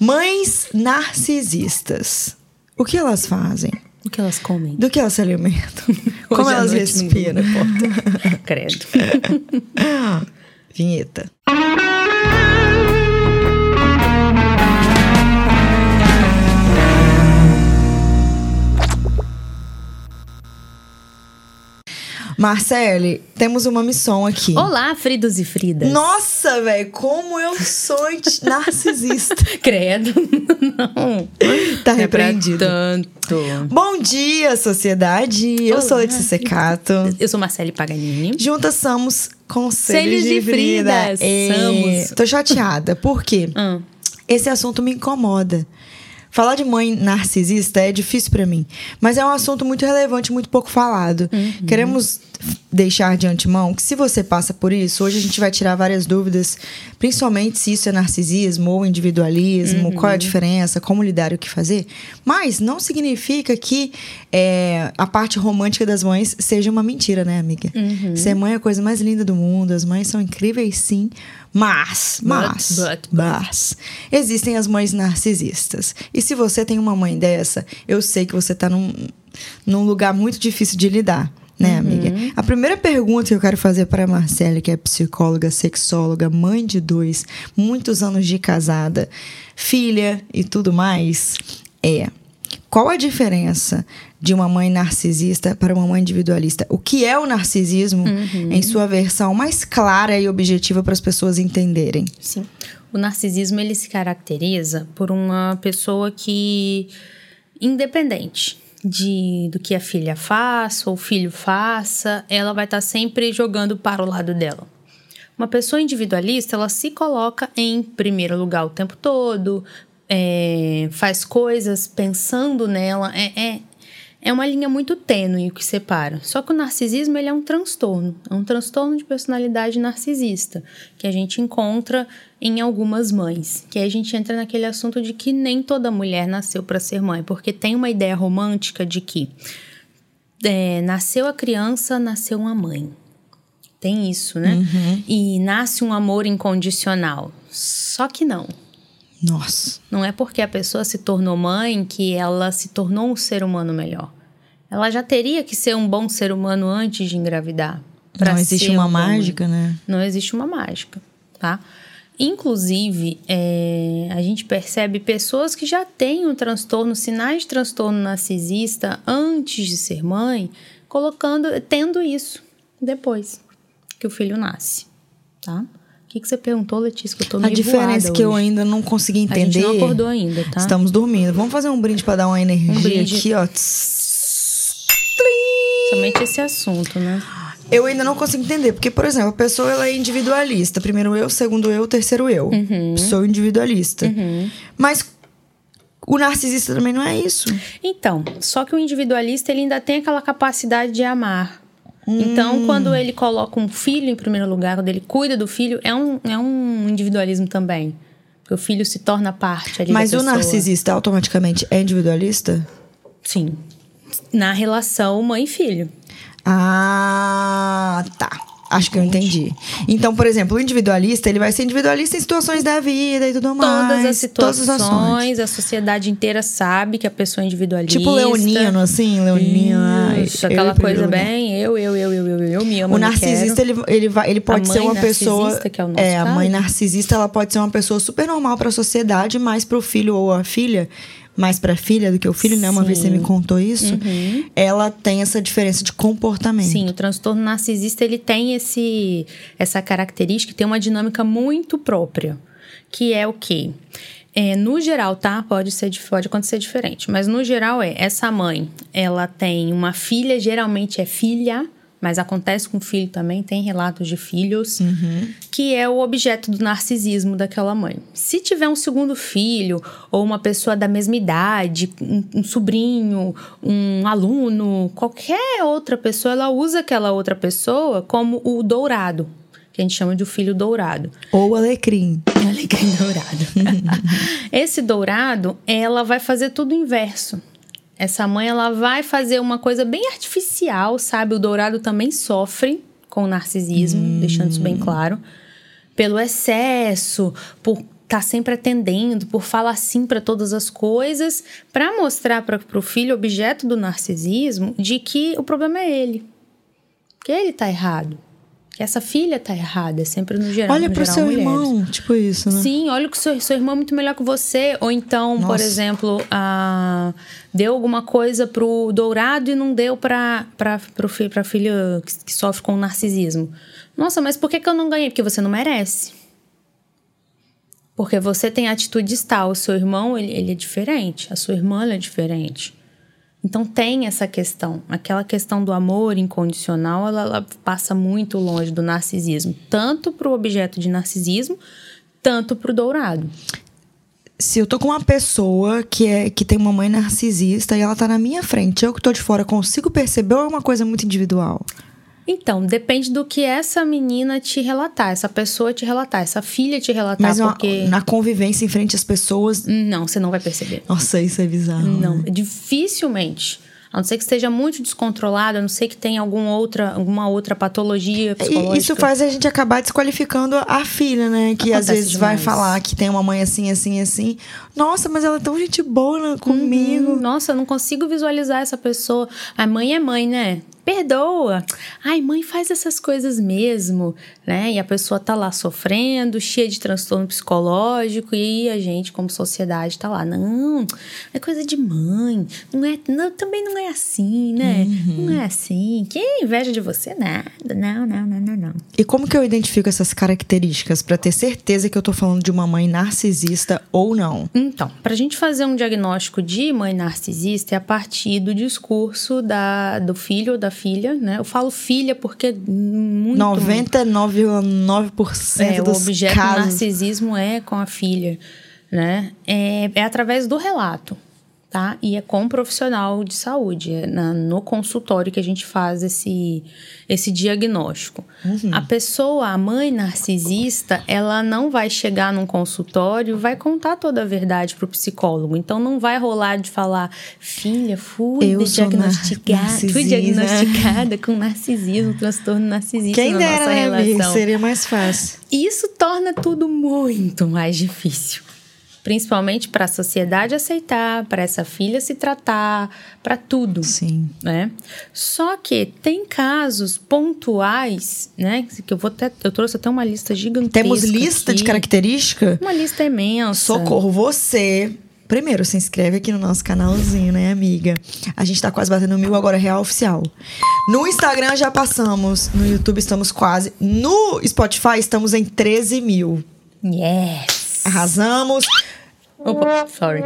Mães narcisistas. O que elas fazem? O que elas comem? Do que elas se alimentam? Como elas respiram? Credo. Vinheta. Marcele, temos uma missão aqui. Olá, Fridos e Fridas. Nossa, velho, como eu sou narcisista. Credo. Não. Tá é repreendido. tanto. Bom dia, sociedade. Eu sou Olá, Letícia Secato. Eu sou Marcele Paganini. Juntas somos Conselhos de de Frida. Fridas. É, Somos. Tô chateada. Por quê? Ah, Esse assunto me incomoda. Falar de mãe narcisista é difícil pra mim, mas é um assunto muito relevante, muito pouco falado. Queremos deixar de antemão que se você passa por isso, hoje a gente vai tirar várias dúvidas, principalmente se isso é narcisismo ou individualismo, qual é a diferença, como lidar e o que fazer. Mas não significa que é, a parte romântica das mães seja uma mentira, né, amiga? Ser mãe é a coisa mais linda do mundo, as mães são incríveis sim, mas, mas, but, but. mas existem as mães narcisistas. E se você tem uma mãe dessa, eu sei que você tá num, num lugar muito difícil de lidar. Né, amiga? A primeira pergunta que eu quero fazer para a Marcela, que é psicóloga, sexóloga, mãe de dois, muitos anos de casada, filha e tudo mais, é: qual a diferença de uma mãe narcisista para uma mãe individualista? O que é o narcisismo em sua versão mais clara e objetiva para as pessoas entenderem? sim. O narcisismo ele se caracteriza por uma pessoa que independente de do que a filha faça ou o filho faça, ela vai estar sempre jogando para o lado dela. Uma pessoa individualista, ela se coloca em primeiro lugar o tempo todo, é, faz coisas pensando nela. É, é, é uma linha muito tênue o que separa. Só que o narcisismo ele é um transtorno. É um transtorno de personalidade narcisista, que a gente encontra em algumas mães. Que aí a gente entra naquele assunto de que nem toda mulher nasceu para ser mãe, porque tem uma ideia romântica de que é, nasceu a criança, nasceu uma mãe. Tem isso, né? E nasce um amor incondicional. Só que não. Nossa. Não é porque a pessoa se tornou mãe que ela se tornou um ser humano melhor. Ela já teria que ser um bom ser humano antes de engravidar. Não existe uma um mágica, né? Não existe uma mágica, tá? Inclusive, é, a gente percebe pessoas que já têm um transtorno, sinais de transtorno narcisista antes de ser mãe, colocando, tendo isso depois que o filho nasce, tá? O que, que você perguntou, Letícia? Que eu tô A meio diferença voada que eu hoje. ainda não consegui A entender. gente não acordou ainda, tá? Estamos dormindo. Vamos fazer um brinde para dar uma energia Um aqui, ó. Somente esse assunto, né? Eu ainda não consigo entender, porque, por exemplo, a pessoa ela é individualista. Primeiro eu, segundo eu, terceiro eu. Uhum. Sou individualista. Mas o narcisista também não é isso. Então, só que o individualista ele ainda tem aquela capacidade de amar. Então, quando ele coloca um filho em primeiro lugar, quando ele cuida do filho, é um, é um individualismo também. Porque o filho se torna parte ali Mas da o pessoa. narcisista automaticamente é individualista? Sim. Na relação mãe e filho. Ah, tá. Acho que eu entendi. Então, por exemplo, o individualista, ele vai ser individualista em situações da vida e tudo mais. Todas as Todas situações, as ações. a sociedade inteira sabe que a pessoa é individualista. Tipo leonino, assim, leonino. Isso, aquela coisa bem, eu, eu, eu, eu, eu, eu, eu me amo, O narcisista, ele, ele, vai, ele pode A ser uma pessoa. que é o nosso a caso. mãe narcisista, ela pode ser uma pessoa super normal pra sociedade, mas pro filho ou a filha, mais pra filha do que o filho, né? Uma vez você me contou isso. Ela tem essa diferença de comportamento. Uhum. Sim, o transtorno narcisista ele tem esse, essa característica, tem uma dinâmica muito própria, que é o quê? É, no geral, tá? Pode ser pode acontecer diferente, mas no geral é essa mãe, ela tem uma filha, geralmente é filha, mas acontece com filho também, tem relatos de filhos, que é o objeto do narcisismo daquela mãe. Se tiver um segundo filho ou uma pessoa da mesma idade, um, um sobrinho, um aluno, qualquer outra pessoa, ela usa aquela outra pessoa como o dourado, que a gente chama de o filho dourado. Ou alecrim. Alecrim dourado. Esse dourado, ela vai fazer tudo o inverso. Essa mãe, ela vai fazer uma coisa bem artificial, sabe? O dourado também sofre com o narcisismo, deixando isso bem claro. Pelo excesso, por tá sempre atendendo, por falar sim para todas as coisas, para mostrar para o filho objeto do narcisismo de que o problema é ele. Que ele tá errado. Que essa filha tá errada, é sempre no geral. Olha geral, seu mulheres. irmão, tipo isso, né? Sim, olha que seu, seu irmão é muito melhor que você. Ou então, por Nossa. exemplo, ah, deu alguma coisa pro dourado e não deu pra, pra, pro, pra filha que, que sofre com narcisismo. Nossa, mas por que, que eu não ganhei? Porque você não merece. Porque você tem atitudes tal. O seu irmão, ele, ele é diferente. A sua irmã, é diferente. Então tem essa questão. Aquela questão do amor incondicional, ela, ela passa muito longe do narcisismo. Tanto pro objeto de narcisismo, tanto pro dourado. Se eu tô com uma pessoa que, é, que tem uma mãe narcisista e ela tá na minha frente, eu que tô de fora, consigo perceber ou é uma coisa muito individual? Então, depende do que essa menina te relatar, essa pessoa te relatar, essa filha te relatar, Mas uma- porque... na convivência em frente às pessoas. Não, você não vai perceber. Nossa, isso é bizarro. Não, né? dificilmente. A não ser que esteja muito descontrolada, a não ser que tenha alguma outra, alguma outra patologia psicológica. E isso faz a gente acabar desqualificando a filha, né? Que às Acontece vezes vai demais. falar que tem uma mãe assim, assim, assim. Nossa, mas ela é tão gente boa né, comigo. Hum, Nossa, eu não consigo visualizar essa pessoa. A mãe é mãe, né? Perdoa. Ai, mãe faz essas coisas mesmo, né? E a pessoa tá lá sofrendo, cheia de transtorno psicológico e a gente, como sociedade, tá lá. Não, é coisa de mãe. Não é, não, também não é assim, né? Não é assim. Que inveja de você? Nada. Não, não, não, não, não. E como que eu identifico essas características pra ter certeza que eu tô falando de uma mãe narcisista ou não? Então, para a gente fazer um diagnóstico de mãe narcisista é a partir do discurso da, do filho ou da filha, né? Eu falo filha porque muito 99,9% é, o dos objeto do casos. narcisismo é com a filha, né? É, é através do relato, tá? E é com um profissional de saúde, é na- no consultório que a gente faz esse, esse diagnóstico. Uhum. A pessoa, a mãe narcisista, ela não vai chegar num consultório e vai contar toda a verdade pro psicólogo. Então não vai rolar de falar, filha, fui Eu diagnosticada, fui narcisista." diagnosticada com narcisismo, transtorno narcisista Quem na dera, nossa né, relação. Seria mais fácil. E Isso torna tudo muito mais difícil. Principalmente para a sociedade aceitar, para essa filha se tratar, para tudo. Sim. Né? Só que tem casos pontuais, né? Que eu vou até, eu trouxe até uma lista gigantesca. Temos lista de aqui. características? Uma lista imensa. Socorro, você. Primeiro, se inscreve aqui no nosso canalzinho, né, amiga? A gente tá quase batendo mil agora, real oficial. No Instagram já passamos, no YouTube estamos quase. No Spotify estamos em 13 mil. Yes. Arrasamos. Opa, sorry.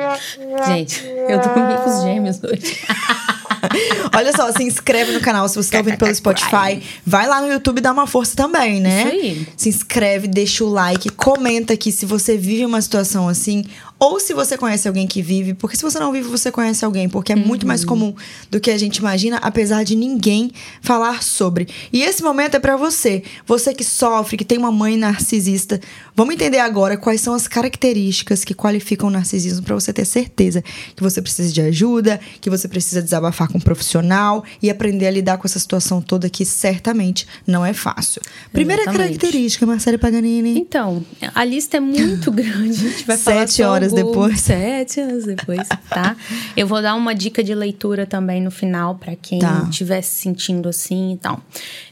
Gente, eu tô com bicos gêmeos hoje. Olha só, se inscreve no canal se você tá ouvindo pelo Spotify. Vai lá no YouTube e dá uma força também, né? Isso aí. Se inscreve, deixa o like, comenta aqui se você vive uma situação assim. Ou se você conhece alguém que vive, porque se você não vive, você conhece alguém, porque é muito mais Uhum. comum do que a gente imagina, apesar de ninguém falar sobre. E esse momento é pra você, você que sofre, que tem uma mãe narcisista. Vamos entender agora quais são as características que qualificam o narcisismo pra você ter certeza que você precisa de ajuda, que você precisa desabafar com um profissional e aprender a lidar com essa situação toda que certamente não é fácil. Primeira Exatamente. característica, Marcela Paganini. Então, a lista é muito grande. A gente vai falar Sete só horas alguns- depois. Sete horas depois, tá? Eu vou dar uma dica de leitura também no final para quem Tá. estiver se sentindo assim e tal.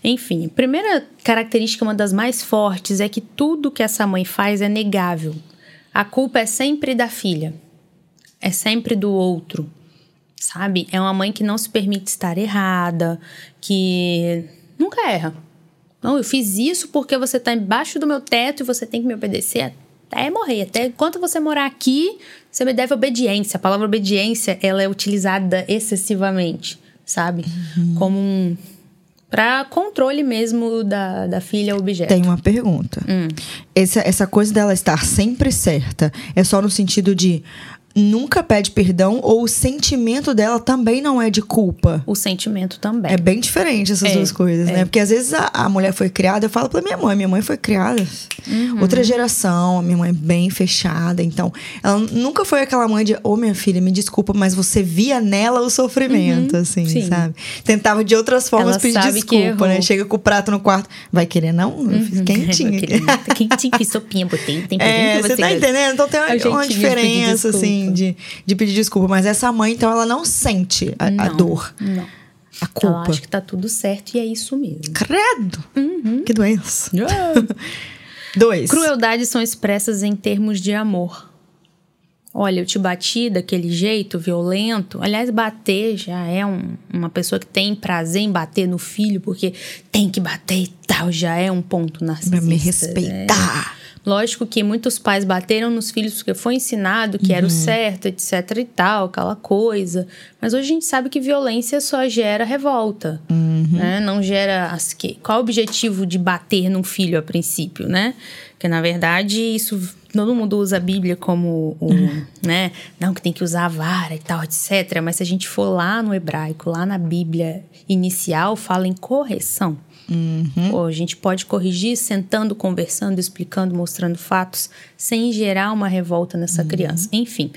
Enfim, primeira característica, uma das mais fortes, é que tudo que essa mãe faz é negável. A culpa é sempre da filha. É sempre do outro. Sabe? É uma mãe que não se permite estar errada, que nunca erra. Não, eu fiz isso porque você tá embaixo do meu teto e você tem que me obedecer até morrer. Até enquanto você morar aqui, você me deve obediência. A palavra obediência, ela é utilizada excessivamente, sabe? Como um... Pra controle mesmo da, da filha objeto. Tem uma pergunta. Hum. Essa, essa coisa dela estar sempre certa é só no sentido de nunca pede perdão ou o sentimento dela também não é de culpa. O sentimento também. É bem diferente essas É, duas coisas, é. né? Porque às vezes a, a mulher foi criada, eu falo pra minha mãe, minha mãe foi criada Uhum. outra geração, a minha mãe é bem fechada, então ela nunca foi aquela mãe de, ô minha filha, me desculpa, mas você via nela o sofrimento, assim, Uhum. sim. sabe? Tentava de outras formas Ela pedir que desculpa, né? Chega com o prato no quarto, vai querer não? Eu fiz querer nada. Quentinho, fiz sopinha, botei temperinho É, que você você tá entendendo? Então tem uma, uma diferença, assim, de, de pedir desculpa. Mas essa mãe, então, ela não sente a, a Não, dor, Não. a Ela culpa. acha que tá tudo certo e é isso mesmo. Credo! Que doença. Uhum. Dois. Crueldades são expressas em termos de amor. Olha, eu te bati daquele jeito violento. Aliás, bater já é um- uma pessoa que tem prazer em bater no filho, porque tem que bater e tal, já é um ponto narcisista. Pra me É. Lógico que muitos pais bateram nos filhos porque foi ensinado que Uhum. era o certo, etc e tal, aquela coisa. Mas hoje a gente sabe que violência só gera revolta, Uhum. né? Não gera... as que- Qual o objetivo de bater num filho a princípio, né? Porque, na verdade, isso... Todo mundo usa a Bíblia como, o, Uhum. né? Não, que tem que usar a vara e tal, etc. Mas se a gente for lá no hebraico, lá na Bíblia inicial, fala em correção. Pô, a gente pode corrigir sentando, conversando, explicando, mostrando fatos, sem gerar uma revolta nessa criança. Enfim.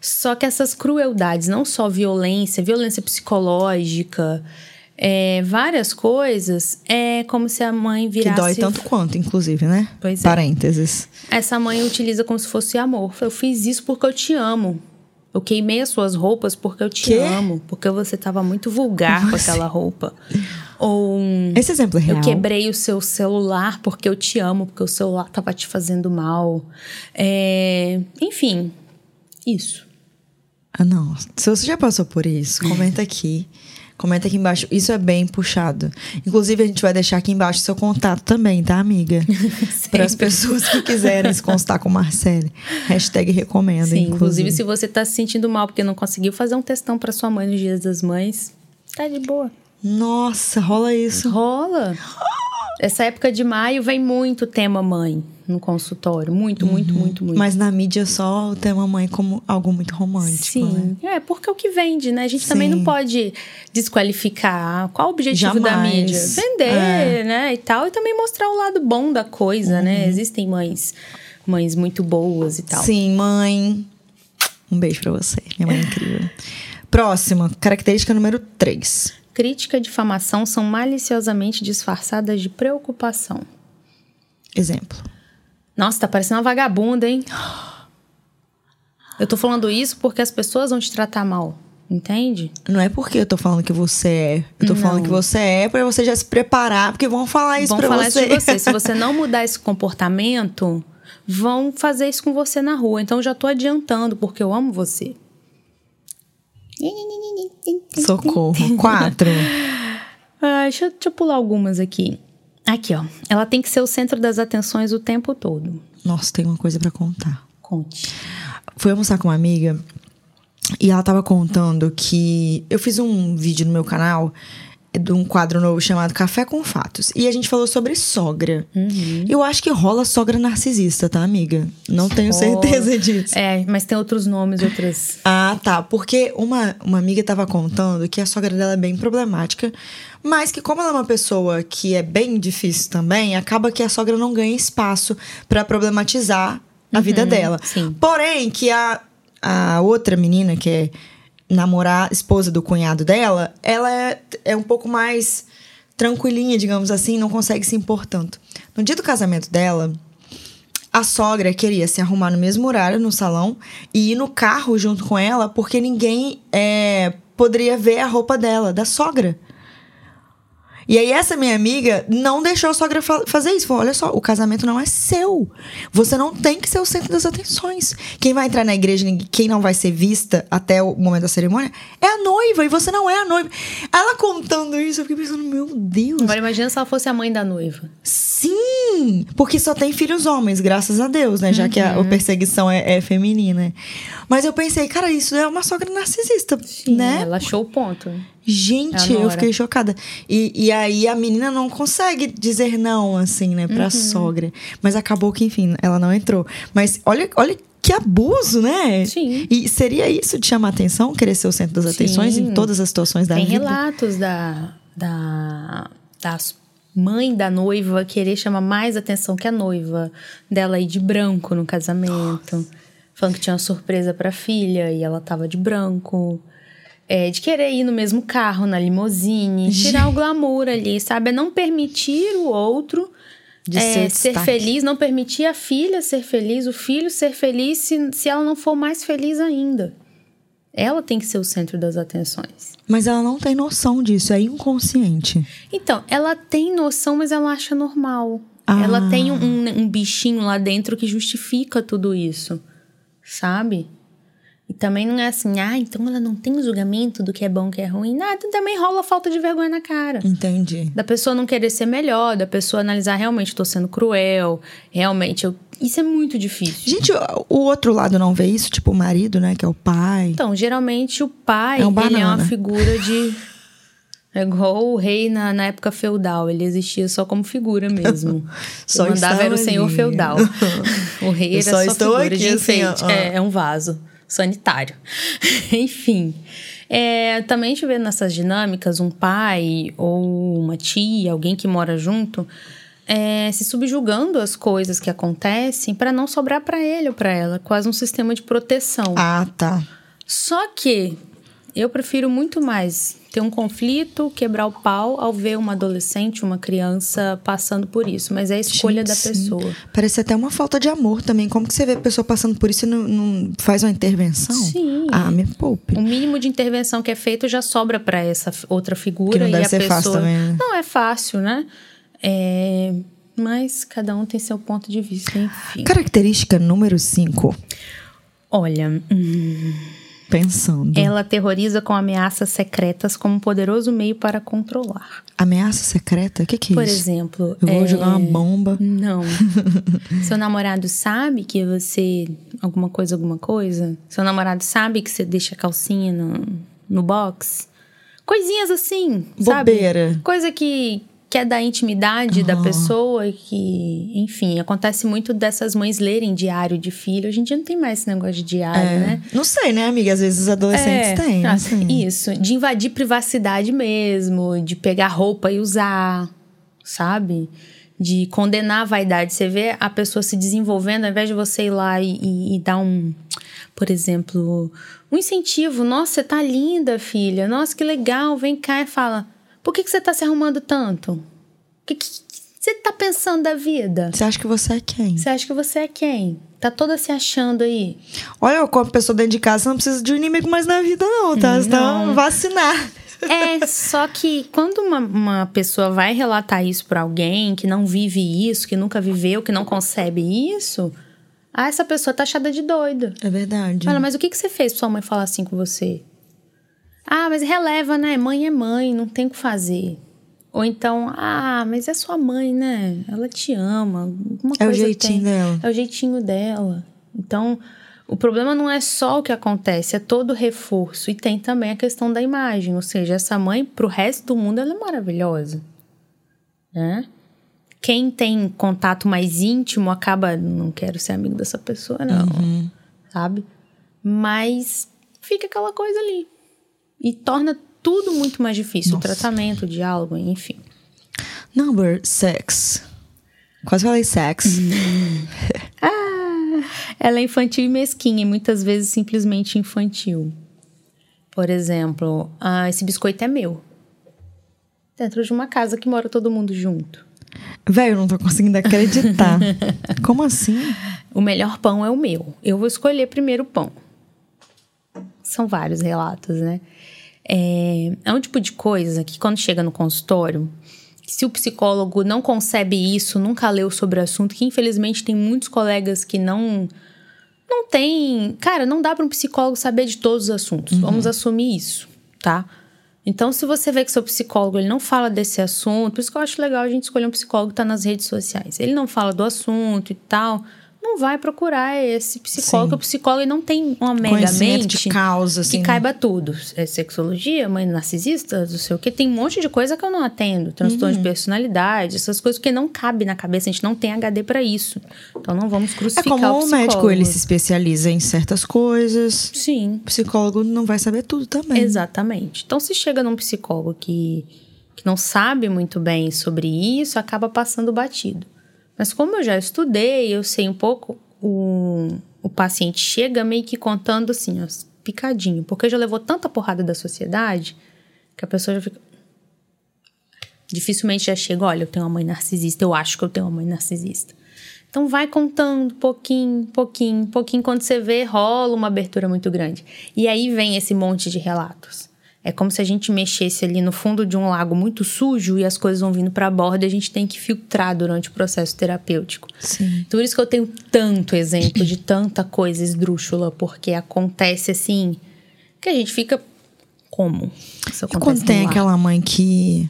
Só que essas crueldades, não só violência, violência psicológica, é, várias coisas, é como se a mãe Que virasse. dói tanto quanto, inclusive, né? Pois é. Parênteses. Essa mãe utiliza como se fosse amor. Eu fiz isso porque eu te amo. Eu queimei as suas roupas porque eu te Quê? amo. Porque você estava muito vulgar com aquela roupa. Ou. um, Esse exemplo é real. Eu quebrei o seu celular porque eu te amo, porque o celular tava te fazendo mal. É, Enfim, isso. Ah, não. Se você já passou por isso, comenta aqui. Comenta aqui embaixo. Isso é bem puxado. Inclusive, a gente vai deixar aqui embaixo seu contato também, tá, amiga? Para as pessoas que quiserem se constar com Marcele. Hashtag recomenda, Sim, inclusive. inclusive, se você tá se sentindo mal porque não conseguiu fazer um testão para sua mãe nos dias das mães, tá de boa. Nossa, rola isso. Rola. Essa época de maio vem muito tema mãe no consultório. Muito, muito, muito, muito. Mas na mídia só o tema mãe como algo muito romântico, né? Sim, é porque é o que vende, né? A gente também Sim. não pode desqualificar qual o objetivo da Jamais. mídia. Vender, É. né? E tal, e também mostrar o lado bom da coisa, Uhum. né? Existem mães, mães muito boas e tal. Sim, mãe. Um beijo pra você. Minha mãe é incrível. Próxima, característica número 3. Crítica e difamação são maliciosamente disfarçadas de preocupação. Exemplo. Nossa, tá parecendo uma vagabunda, hein? Eu tô falando isso porque as pessoas vão te tratar mal, entende? Não é porque eu tô falando que você é. Eu tô falando Não. que você é pra você já se preparar, porque vão falar isso vão pra falar você. isso de você. Se você não mudar esse comportamento, vão fazer isso com você na rua. Então eu já tô adiantando, porque eu amo você. Socorro. Quatro. Ah, deixa, deixa eu pular algumas aqui. Aqui, ó. Ela tem que ser o centro das atenções o tempo todo. Nossa, tem uma coisa pra contar. Conte. Fui almoçar com uma amiga e ela tava contando que eu fiz um vídeo no meu canal de um quadro novo chamado Café com Fatos. E a gente falou sobre sogra. Eu acho que rola sogra narcisista, tá, amiga? Não tenho certeza disso. É, mas tem outros nomes, outras. Ah, tá. Porque uma, uma amiga tava contando que a sogra dela é bem problemática, mas que, como ela é uma pessoa que é bem difícil também, acaba que a sogra não ganha espaço pra problematizar a vida dela. sim. Porém, que a, a outra menina, que é namorar, esposa do cunhado dela, ela é, é um pouco mais tranquilinha, digamos assim, não consegue se impor tanto. No dia do casamento dela, a sogra queria se arrumar no mesmo horário no salão e ir no carro junto com ela, porque ninguém é, poderia ver a roupa dela, da sogra. E aí, essa minha amiga não deixou a sogra fa- fazer isso. Falou: olha só, o casamento não é seu. Você não tem que ser o centro das atenções. Quem vai entrar na igreja, quem não vai ser vista até o momento da cerimônia, é a noiva, e você não é a noiva. Ela contando isso, eu fiquei pensando, meu Deus. Agora imagina se ela fosse a mãe da noiva. Sim! Porque só tem filhos homens, graças a Deus, né? Já que a, a perseguição é, é feminina. Mas eu pensei, cara, isso é uma sogra narcisista, né? Ela achou o ponto. Gente, A eu fiquei chocada. E, e aí a menina não consegue dizer não, assim, né, Uhum. pra sogra. Mas acabou que, enfim, ela não entrou. Mas olha, olha que abuso, né? Sim. E seria isso de chamar atenção, querer ser o centro das atenções Sim. em todas as situações da Tem vida? relatos da, da, da mãe da noiva querer chamar mais atenção que a noiva, dela ir de branco no casamento, falando que tinha uma surpresa pra filha e ela tava de branco. É, de querer ir no mesmo carro, na limousine, tirar o glamour ali, sabe? É não permitir o outro De é, ser ser feliz, não permitir a filha ser feliz, o filho ser feliz se, se ela não for mais feliz ainda. Ela tem que ser o centro das atenções. Mas ela não tem noção disso, é inconsciente. Então, ela tem noção, mas ela acha normal. Ah. Ela tem um, um bichinho lá dentro que justifica tudo isso, sabe? E também não é assim, ah, então ela não tem julgamento do que é bom, que é ruim. Nada, também rola falta de vergonha na cara. Entendi. Da pessoa não querer ser melhor, da pessoa analisar realmente, tô sendo cruel, realmente, eu... isso é muito difícil. Gente, o- outro lado não vê isso? Tipo, o marido, né? Que é o pai. Então, geralmente o pai, É um ele é uma figura de. É igual o rei na, na época feudal, ele existia só como figura mesmo. Só mandava era o senhor ali. feudal. O rei Eu era só só, estou figura aqui, de assim, enfeite. ó, ó. É, é um vaso sanitário. Enfim. É, também a gente vê nessas dinâmicas um pai ou uma tia, alguém que mora junto, é, se subjugando as coisas que acontecem para não sobrar para ele ou para ela, quase um sistema de proteção. Ah, tá. Só que eu prefiro muito mais ter um conflito, quebrar o pau, ao ver uma adolescente, uma criança passando por isso. Mas é a escolha Gente, da sim. pessoa. Parece até uma falta de amor também. Como que você vê a pessoa passando por isso e não, não faz uma intervenção? Sim. Ah, me poupe. O mínimo de intervenção que é feito já sobra para essa outra figura Que não e deve a ser pessoa. fácil também, né? Não é fácil, né? É, Mas cada um tem seu ponto de vista, enfim. Característica número 5. Olha, hum, Pensando. ela terroriza com ameaças secretas como um poderoso meio para controlar. Ameaça secreta? O que, que é Por isso? exemplo, Eu vou é, jogar uma bomba. Não. Seu namorado sabe que você. Alguma coisa, alguma coisa? Seu namorado sabe que você deixa a calcinha no, no box? Coisinhas assim, sabe? Bobeira. Coisa que, que é da intimidade da pessoa que, enfim, acontece muito dessas mães lerem diário de filho. Hoje em dia não tem mais esse negócio de diário, É. né? Não sei, né, amiga? Às vezes os adolescentes têm. não ah, sei. Isso, de invadir privacidade mesmo, de pegar roupa e usar, sabe? De condenar a vaidade. Você vê a pessoa se desenvolvendo, ao invés de você ir lá e, e- e dar um, por exemplo, um incentivo. Nossa, você tá linda, filha. Nossa, que legal. Vem cá e fala: por que, que você tá se arrumando tanto? O que, que você tá pensando da vida? Você acha que você é quem? Você acha que você é quem? Tá toda se achando aí. Olha, eu como pessoa dentro de casa, você não precisa de um inimigo mais na vida, não, tá? Você tá Não. vacinar. É, só que quando uma, uma pessoa vai relatar isso pra alguém que não vive isso, que nunca viveu, que não concebe isso, ah, essa pessoa tá achada de doida. É verdade. Fala, mas o que, que você fez pra sua mãe falar assim com você? Ah, mas releva, né? Mãe é mãe, não tem o que fazer. Ou então, ah, mas é sua mãe, né? Ela te ama. Alguma É o jeitinho tem. dela. É o jeitinho dela. Então, o problema não é só o que acontece, é todo o reforço. E tem também a questão da imagem. Ou seja, essa mãe, pro resto do mundo, ela é maravilhosa. Né? Quem tem contato mais íntimo acaba. Não quero ser amigo dessa pessoa, não. Uhum. Sabe? Mas fica aquela coisa ali. E torna tudo muito mais difícil. O tratamento, o diálogo, enfim. Number six. Quase falei sex. Ela é infantil e mesquinha, e muitas vezes simplesmente infantil. Por exemplo, ah, esse biscoito é meu. Dentro de uma casa que mora todo mundo junto. Velho, eu não tô conseguindo acreditar. Como assim? O melhor pão é o meu. Eu vou escolher primeiro o pão. São vários relatos, né? É, é um tipo de coisa que quando chega no consultório, se o psicólogo não concebe isso, nunca leu sobre o assunto, que infelizmente tem muitos colegas que não não tem, cara, não dá para um psicólogo saber de todos os assuntos. Vamos assumir isso, tá? Então, se você vê que seu psicólogo ele não fala desse assunto, por isso que eu acho legal a gente escolher um psicólogo que tá nas redes sociais. Ele não fala do assunto e tal, não vai procurar esse psicólogo. Sim. O psicólogo não tem uma mega mente de causa, assim. que né? caiba tudo. É sexologia, mãe narcisista, não sei o que. Tem um monte de coisa que eu não atendo. Transtorno Uhum. de personalidade, essas coisas que não cabe na cabeça. A gente não tem HD pra isso. Então não vamos É crucificar como o o psicólogo. médico, ele se especializa em certas coisas. Sim, O psicólogo não vai saber tudo também. Exatamente. Então, se chega num psicólogo que, que não sabe muito bem sobre isso, acaba passando batido. Mas como eu já estudei, eu sei um pouco, o, o paciente chega meio que contando assim, ó, picadinho, porque já levou tanta porrada da sociedade que a pessoa já fica. Dificilmente já chega, olha, eu tenho uma mãe narcisista, eu acho que eu tenho uma mãe narcisista. Então vai contando pouquinho, pouquinho, pouquinho. Quando você vê, rola uma abertura muito grande. E aí vem esse monte de relatos. É como se a gente mexesse ali no fundo de um lago muito sujo e as coisas vão vindo para a borda e a gente tem que filtrar durante o processo terapêutico. Sim. Por isso que eu tenho tanto exemplo de tanta coisa esdrúxula, porque acontece assim que a gente fica como? Isso E acontece quando tem aquela mãe que.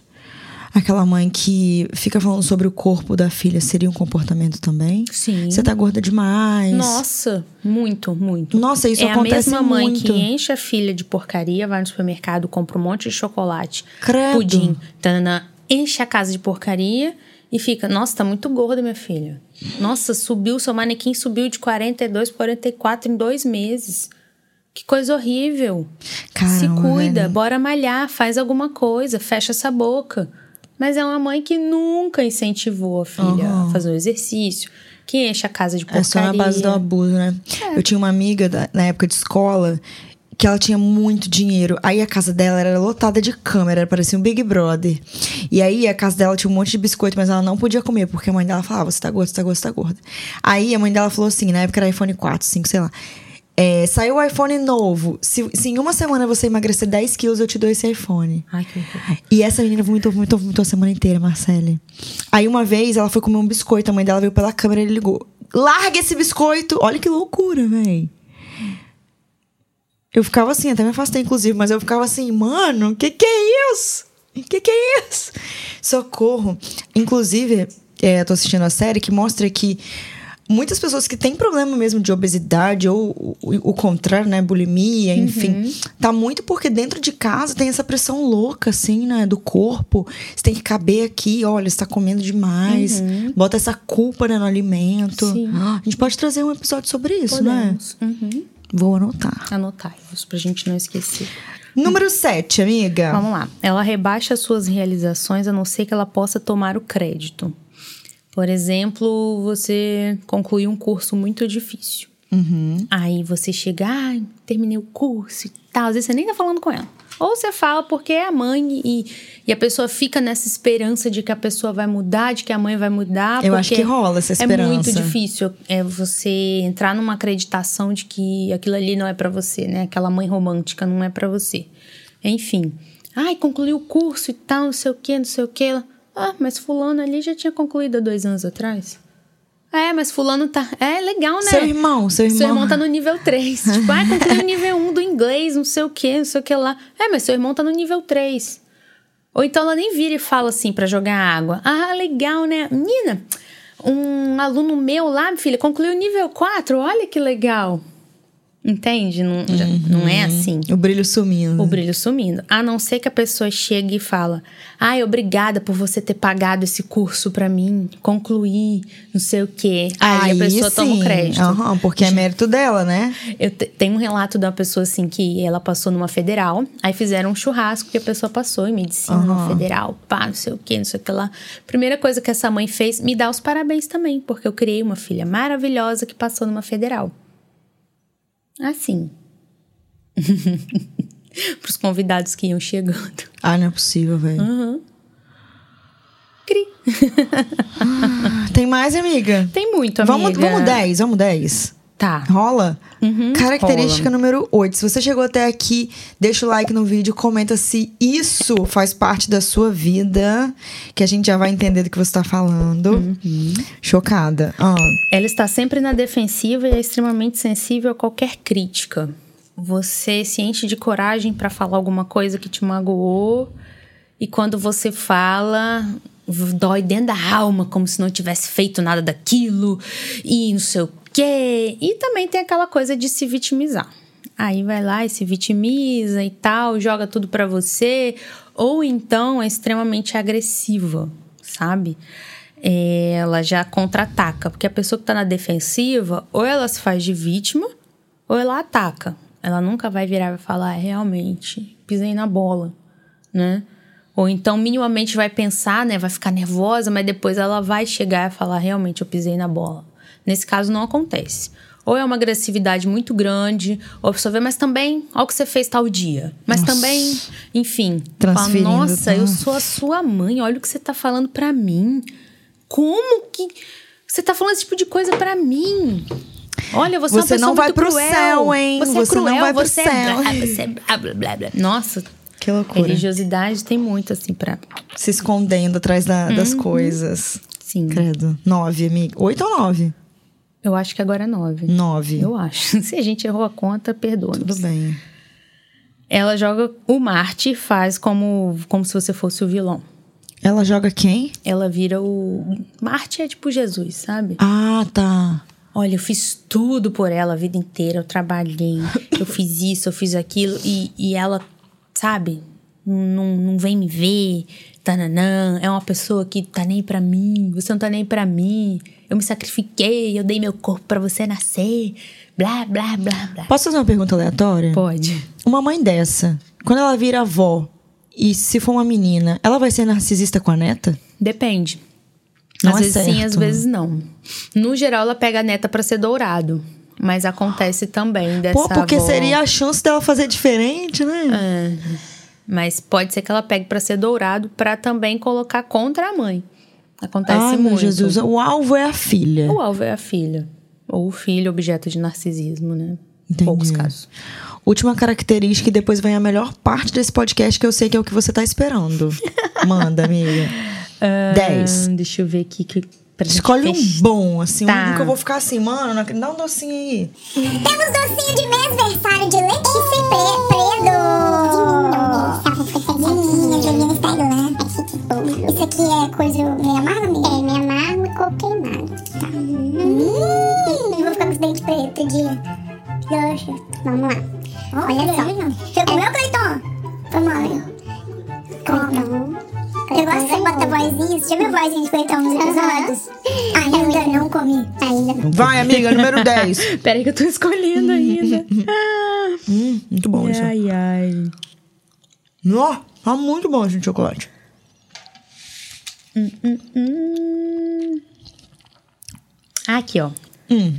Aquela mãe que fica falando sobre o corpo da filha, seria um comportamento também? Sim. Você tá gorda demais. Nossa, muito, muito. Nossa, isso é acontece a mesma mãe muito. que enche a filha de porcaria, vai no supermercado, compra um monte de chocolate, Credo. pudim, tanana, enche a casa de porcaria e fica, nossa, tá muito gorda minha filha. Nossa, subiu, seu manequim subiu de 42 para 44 em dois meses. Que coisa horrível. Se Caramba, cuida, velho. bora malhar, faz alguma coisa, fecha essa boca. Mas é uma mãe que nunca incentivou a filha Aham. a fazer um exercício, que enche a casa de porcaria. É só na base do abuso, né? Eu tinha uma amiga da- na época de escola que ela tinha muito dinheiro. Aí a casa dela era lotada de câmera, parecia um Big Brother. E aí a casa dela tinha um monte de biscoito, mas ela não podia comer, porque a mãe dela falava: você tá gorda, você tá gorda, você tá gorda. Aí a mãe dela falou assim: na época era iPhone 4, 5, sei lá. É, saiu o iPhone novo. Se, se em uma semana você emagrecer 10 quilos, eu te dou esse iPhone. Ai, que. E essa menina vomitou, vomitou, vomitou a semana inteira, Marcele. Aí uma vez ela foi comer um biscoito, a mãe dela veio pela câmera e ele ligou. Larga esse biscoito! Olha que loucura, véi. Eu ficava assim, até me afastei, inclusive, mas eu ficava assim, mano, que que é isso? Que que é isso? Socorro. Inclusive, é, eu tô assistindo a série que mostra que muitas pessoas que têm problema mesmo de obesidade ou o, o contrário, né, bulimia, enfim, tá muito porque dentro de casa tem essa pressão louca, assim, né, do corpo. Você tem que caber aqui, olha, você tá comendo demais. Bota essa culpa né, no alimento. Sim. Ah, A gente pode trazer um episódio sobre isso, né? Podemos. Uhum. Vou anotar. Anotai-vos pra gente não esquecer. Número 7, amiga. Vamos lá. Ela rebaixa suas realizações a não ser que ela possa tomar o crédito. Por exemplo, você concluiu um curso muito difícil. Uhum. Aí você chega, ah, terminei o curso e tal. Às vezes você nem tá falando com ela. Ou você fala porque é a mãe e, e a pessoa fica nessa esperança de que a pessoa vai mudar, de que a mãe vai mudar. Eu acho que rola essa É muito esperança. difícil é você entrar numa acreditação de que aquilo ali não é pra você, né? Aquela mãe romântica não é pra você. Enfim. Ai, concluiu o curso e tal, não sei o que, não sei o que. Ah, mas fulano ali já tinha concluído há dois anos atrás. É, mas fulano tá... É legal, né? Seu irmão, seu irmão. Seu irmão tá no nível 3. tipo, ah, concluiu o nível 1 do inglês, não sei o que, não sei o que lá. É, mas seu irmão tá no nível 3. Ou então ela nem vira e fala assim pra jogar água. Ah, legal, né? Menina, um aluno meu lá, minha filha, concluiu o nível 4. Olha que legal. Entende? Não, já- não é assim. O brilho sumindo. O brilho sumindo. A não ser que a pessoa chegue e fala: Ai, obrigada por você ter pagado esse curso pra mim, concluir, não sei o quê. Aí, a pessoa toma o sim. crédito. Aham, porque é mérito dela, né? Eu te- tenho um relato de uma pessoa assim que ela passou numa federal, aí fizeram um churrasco que a pessoa passou em medicina Aham. federal, pá, não sei o que, não sei o que lá. Primeira coisa que essa mãe fez, me dá os parabéns também, porque eu criei uma filha maravilhosa que passou numa federal. Assim. Pros convidados que iam chegando. Ah, não é possível, velho. Uhum. Cri. Tem mais, amiga? Tem muito, amiga. Vamos, vamos 10, vamos 10. Tá. Rola? Característica rola. número 8. Se você chegou até aqui, deixa o like no vídeo, comenta se isso faz parte da sua vida, que a gente já vai entender do que você tá falando. Chocada. Ah, Ela está sempre na defensiva e é extremamente sensível a qualquer crítica. Você se enche de coragem para falar alguma coisa que te magoou e quando você fala, dói dentro da alma, como se não tivesse feito nada daquilo e não sei o quê. E também tem aquela coisa de se vitimizar. Aí vai lá e se vitimiza e tal, joga tudo pra você. Ou então é extremamente agressiva, sabe? É, ela já contra-ataca. Porque a pessoa que tá na defensiva, ou ela se faz de vítima, ou ela ataca. Ela nunca vai virar e falar, "É, realmente, pisei na bola, né? Ou então, minimamente, vai pensar, né? Vai ficar nervosa, mas depois ela vai chegar e falar: realmente, eu pisei na bola. Nesse caso, não acontece. Ou é uma agressividade muito grande, ou a pessoa vê, mas também, olha o que você fez tal dia. Mas Nossa. também, enfim. Fala, Nossa, eu sou a sua mãe, olha o que você tá falando pra mim. Como que você tá falando esse tipo de coisa pra mim? Olha, você, é uma Você pessoa não vai pro cruel. céu, hein? Você, é Você não cruel, vai pro você céu. é blá, você é blá, blá, blá, blá. Nossa, Que loucura. religiosidade tem muito assim pra. Se escondendo atrás da- Uhum. das coisas. Sim. Credo. Nove, amiga. Oito ou nove? Eu acho que agora é nove. Nove. Eu acho. Se a gente errou a conta, perdoa. Tudo bem. Ela joga o Marte e faz como, como se você fosse o vilão. Ela joga quem? Ela vira o. Marte é tipo Jesus, sabe? Ah, tá. Olha, eu fiz tudo por ela a vida inteira. Eu trabalhei, eu fiz isso, eu fiz aquilo. E, e ela, sabe, não, não vem me ver. Tananã. É uma pessoa que tá nem pra mim. Você não tá nem pra mim. Eu me sacrifiquei, eu dei meu corpo pra você nascer. Blá, blá, blá, blá. Posso fazer uma pergunta aleatória? Pode. Uma mãe dessa, quando ela vira avó, e se for uma menina, ela vai ser narcisista com a neta? Depende. Não às é vezes sim, certo. às vezes não. No geral, ela pega a neta pra ser dourado. Mas acontece também dessa Pô, porque avó. seria a chance dela fazer diferente, né? É. Mas pode ser que ela pegue pra ser dourado pra também colocar contra a mãe. Acontece Ai, muito. meu Jesus, o alvo é a filha. O alvo é a filha. Ou o filho, objeto de narcisismo, né? Entendi. Poucos casos. Última característica e depois vem a melhor parte desse podcast que eu sei que é o que você tá esperando. Manda, amiga. Dez. Deixa eu ver aqui que. pra gente Escolhe um bom, assim, Tá. um que eu vou ficar assim, mano, dá um docinho aí. Temos docinho de mêsversário de leite pre Aqui é coisa meio amargo, amiga? É, meio amargo e coco queimado. Tá. Hum, vou ficar com os dentes pretos de... Poxa, vamos lá. Olha só. É meu, Cleiton? Vamos lá. Cleiton. Eu gosto que você bota vozinha. Você já viu vozinha de Cleiton nos episódios? Ainda não comi. Ainda não. Vai, amiga, número 10. Peraí que eu tô escolhendo ainda. hum, muito bom isso. ai, ai. Nó, tá muito bom esse chocolate. Hum. Aqui, ó. Hum,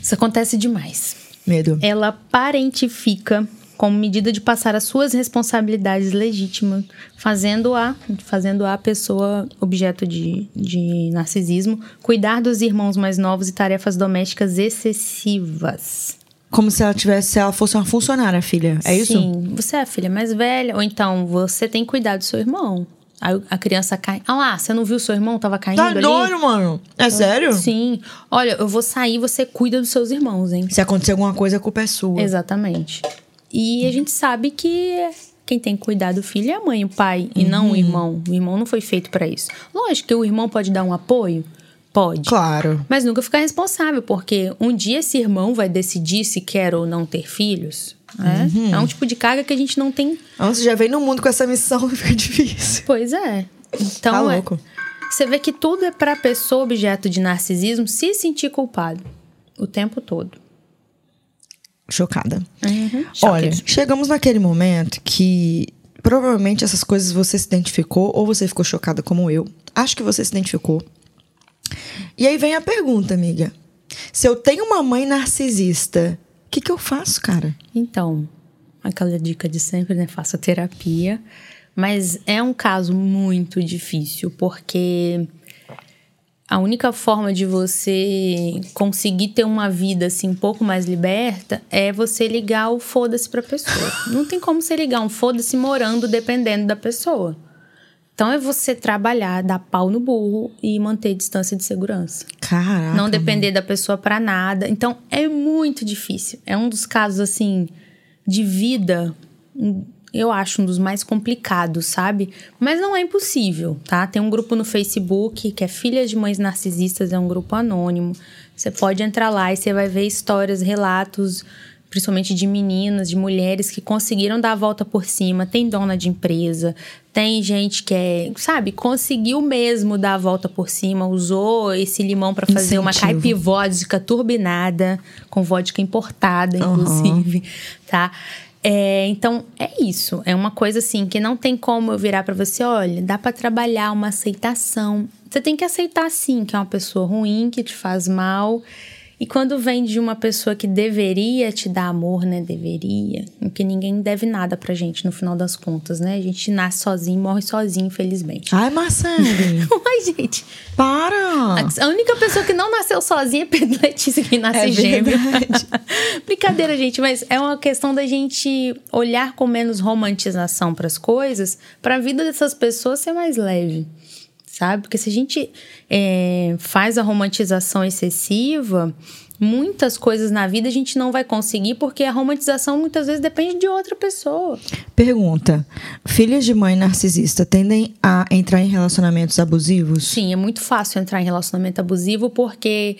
Isso acontece demais. medo. Ela parentifica como medida de passar as suas responsabilidades legítimas, fazendo a, fazendo a pessoa objeto de, de narcisismo cuidar dos irmãos mais novos e tarefas domésticas excessivas. Como se ela tivesse, se ela fosse uma funcionária, filha. É isso? Sim, você é a filha mais velha, ou então você tem que cuidar do seu irmão. Aí a criança cai. Ah lá, você não viu seu irmão? Tava caindo Tá ali? doido, mano. É sério? Sim. Olha, eu vou sair, você cuida dos seus irmãos, hein? Se acontecer alguma coisa, a culpa é sua. Exatamente. E a gente sabe que quem tem que cuidar do filho é a mãe, o pai, e não o irmão. O irmão não foi feito pra isso. Lógico que o irmão pode dar um apoio, pode. Claro. Mas nunca ficar responsável, porque um dia esse irmão vai decidir se quer ou não ter filhos. Né? É um tipo de carga que a gente não tem. Você já veio no mundo com essa missão, fica difícil. Pois é. Então, Tá é- louco. você vê que tudo é pra pessoa objeto de narcisismo se sentir culpado o tempo todo. Chocada. Uhum. Olha, chegamos naquele momento que provavelmente essas coisas você se identificou ou você ficou chocada como eu. Acho que você se identificou. E aí vem a pergunta, amiga. Se eu tenho uma mãe narcisista, que, que eu faço, cara? Então, aquela dica de sempre, né? Faça terapia. Mas é um caso muito difícil, porque a única forma de você conseguir ter uma vida assim um pouco mais liberta é você ligar o foda-se pra pessoa. Não tem como você ligar um foda-se morando dependendo da pessoa. Então é você trabalhar, dar pau no burro e manter distância de segurança Caraca. não depender da pessoa pra nada. Então é muito difícil. É um dos casos assim de vida, eu acho um dos mais complicados, sabe? Mas não é impossível, tá? Tem um grupo no Facebook que é Filhas de Mães Narcisistas, é um grupo anônimo. Você pode entrar lá e você vai ver histórias, relatos, principalmente de meninas, de mulheres que conseguiram dar a volta por cima. Tem dona de empresa, tem gente que é, sabe, conseguiu mesmo dar a volta por cima, usou esse limão para fazer uma Incentivo. caipivódica turbinada, com vodka importada, inclusive, tá? É, então, é isso. É uma coisa assim que não tem como eu virar pra você, olha, dá pra trabalhar uma aceitação. Você tem que aceitar sim que é uma pessoa ruim, que te faz mal. E quando vem de uma pessoa que deveria te dar amor, né? Deveria. Porque ninguém deve nada pra gente no final das contas, né? A gente nasce sozinho, morre sozinho, infelizmente. Ai, Marcele, Ai, gente. para! A única pessoa que não nasceu sozinha é Pedro Letícia, que nasce É gêmeo. Brincadeira, gente, mas é uma questão da gente olhar com menos romantização para as coisas, para a vida dessas pessoas ser mais leve, sabe? Porque se a gente é, faz a romantização excessiva, muitas coisas na vida a gente não vai conseguir, porque a romantização muitas vezes depende de outra pessoa. Pergunta: Filhas de mãe narcisista tendem a entrar em relacionamentos abusivos? Sim, é muito fácil entrar em relacionamento abusivo porque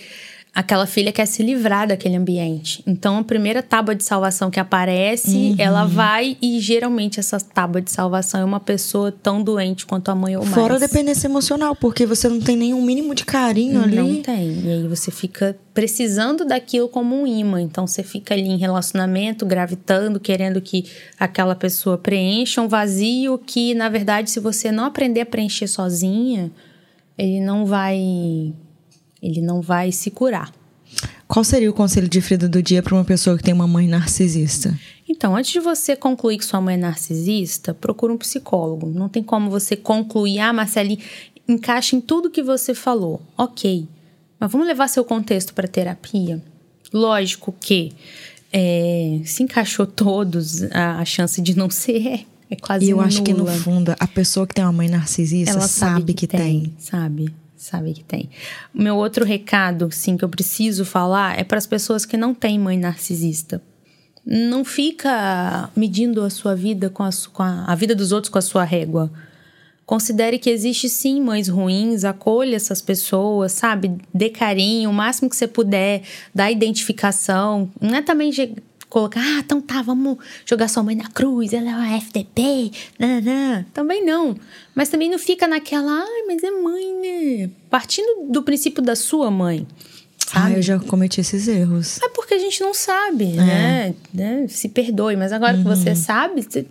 aquela filha quer se livrar daquele ambiente. Então, a primeira tábua de salvação que aparece, ela vai e geralmente essa tábua de salvação é uma pessoa tão doente quanto a mãe ou mais. Fora a dependência emocional, porque você não tem nenhum mínimo de carinho ali. Não tem. E aí você fica precisando daquilo como um imã. Então você fica ali em relacionamento, gravitando, querendo que aquela pessoa preencha um vazio que, na verdade, se você não aprender a preencher sozinha, ele não vai. Ele não vai se curar. Qual seria o conselho de Frida do dia para uma pessoa que tem uma mãe narcisista? Então, antes de você concluir que sua mãe é narcisista, procura um psicólogo. Não tem como você concluir, ah, Marcele, encaixa em tudo que você falou. Ok. Mas vamos levar seu contexto para terapia? Lógico que é, se encaixou todos, a, chance de não ser é, é quase E eu acho que no nula. fundo, a pessoa que tem uma mãe narcisista Ela sabe, que, tem. Sabe, sabe que tem. Meu outro recado, sim, que eu preciso falar é para as pessoas que não têm mãe narcisista. Não fica medindo a sua vida com a, com a, a vida dos outros com a sua régua. Considere que existe sim mães ruins, acolha essas pessoas, sabe? Dê carinho, o máximo que você puder, dá identificação. Não é também colocar, ah, então tá, vamos jogar sua mãe na cruz, ela é uma FDP, nananã. Também não. Mas também não fica naquela, ai, mas é mãe, né? Partindo do princípio da sua mãe. Ah, eu já cometi esses erros. É porque a gente não sabe, É. né? né? Se perdoe, mas agora que você sabe, você.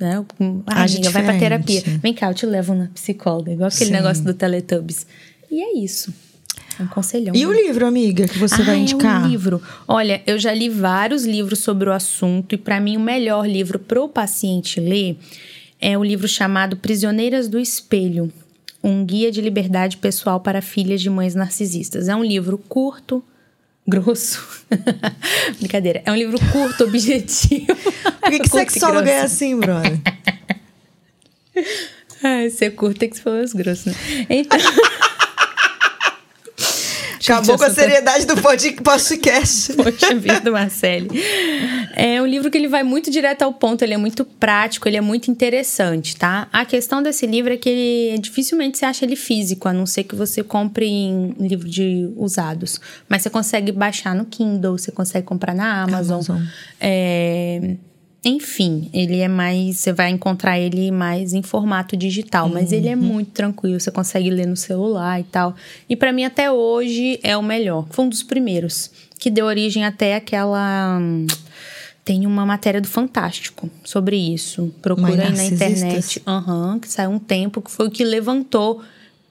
Né? Ah, Age amiga, vai pra terapia. Vem cá, eu te levo na psicóloga, igual aquele Sim. negócio do Teletubbies. E é isso. É um conselhão. E né? o livro, amiga, que você ah, vai é indicar? um livro. Olha, eu já li vários livros sobre o assunto e para mim o melhor livro para o paciente ler é o livro chamado Prisioneiras do Espelho, um guia de liberdade pessoal para filhas de mães narcisistas. É um livro curto, grosso. Brincadeira. É um livro curto, objetivo. Por que, que sexólogo é assim, brother? Ah, ser curto tem que ser grosso, né? Então... Acabou com a seriedade do pod- podcast. Poxa vida, Marcele. É um livro que ele vai muito direto ao ponto, ele é muito prático, ele é muito interessante, tá? A questão desse livro é que ele dificilmente você acha ele físico, a não ser que você compre em livro de usados. Mas você consegue baixar no Kindle, você consegue comprar na Amazon. Amazon. É, Enfim, ele é mais. Você vai encontrar ele mais em formato digital, mas ele é muito tranquilo, você consegue ler no celular e tal. E pra mim, até hoje, é o melhor. Foi um dos primeiros, que deu origem até àquela. hum, Tem uma matéria do Fantástico sobre isso. Procura aí na internet. Aham, que saiu um tempo, que foi o que levantou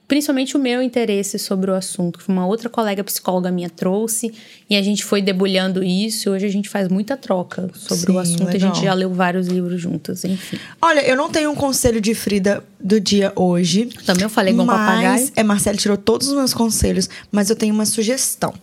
principalmente o meu interesse sobre o assunto, que uma outra colega psicóloga minha trouxe, e a gente foi debulhando isso, e hoje a gente faz muita troca sobre Sim, o assunto, a legal. gente já leu vários livros juntas, enfim. Olha, eu não tenho um conselho de Frida do dia hoje. Também eu falei igual mas, papagaio. É, Marcelo tirou todos os meus conselhos, mas eu tenho uma sugestão.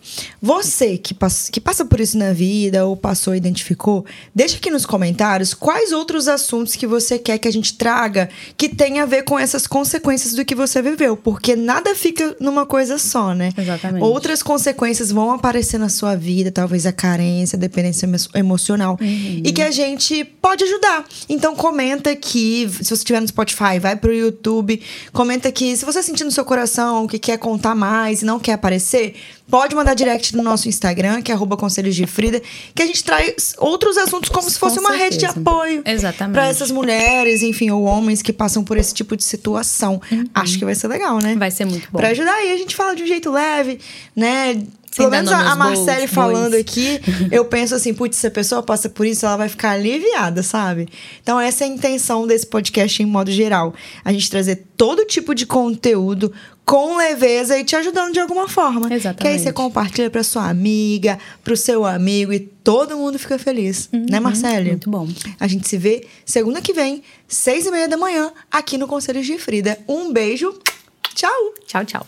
Você que, pass- que passa por isso na vida, ou passou identificou, deixa aqui nos comentários quais outros assuntos que você quer que a gente traga que tenha a ver com essas consequências do que você viveu. Porque nada fica numa coisa só, né? Exatamente. Outras consequências vão aparecer na sua vida, talvez a carência, a dependência emo- emocional. Uhum. E que a gente pode ajudar. Então comenta aqui, se você estiver no Spotify, vai pro YouTube. Comenta aqui. Se você sentir no seu coração que quer contar mais e não quer aparecer, pode mandar direct no nosso Instagram, que é arroba Conselhos de Frida, que a gente traz outros assuntos como se fosse Com uma rede de certeza. apoio. Exatamente. Pra essas mulheres, enfim, ou homens que passam por esse tipo de situação. Acho que vai ser legal, né? Uhum. Vai ser muito bom. Pra ajudar aí, a gente fala de um jeito leve, né? Sem Pelo menos a, a Marcele falando aqui, eu penso assim, putz, se a pessoa passa por isso, ela vai ficar aliviada, sabe? Então, essa é a intenção desse podcast em modo geral. A gente trazer todo tipo de conteúdo com leveza e te ajudando de alguma forma. Que aí Exatamente. você compartilha pra sua amiga, pro seu amigo e todo mundo fica feliz. Né, Marcele? Uhum. Muito bom. A gente se vê segunda que vem, seis e meia da manhã, aqui no Conselhos de Frida. Um beijo. Tchau! Tchau, tchau.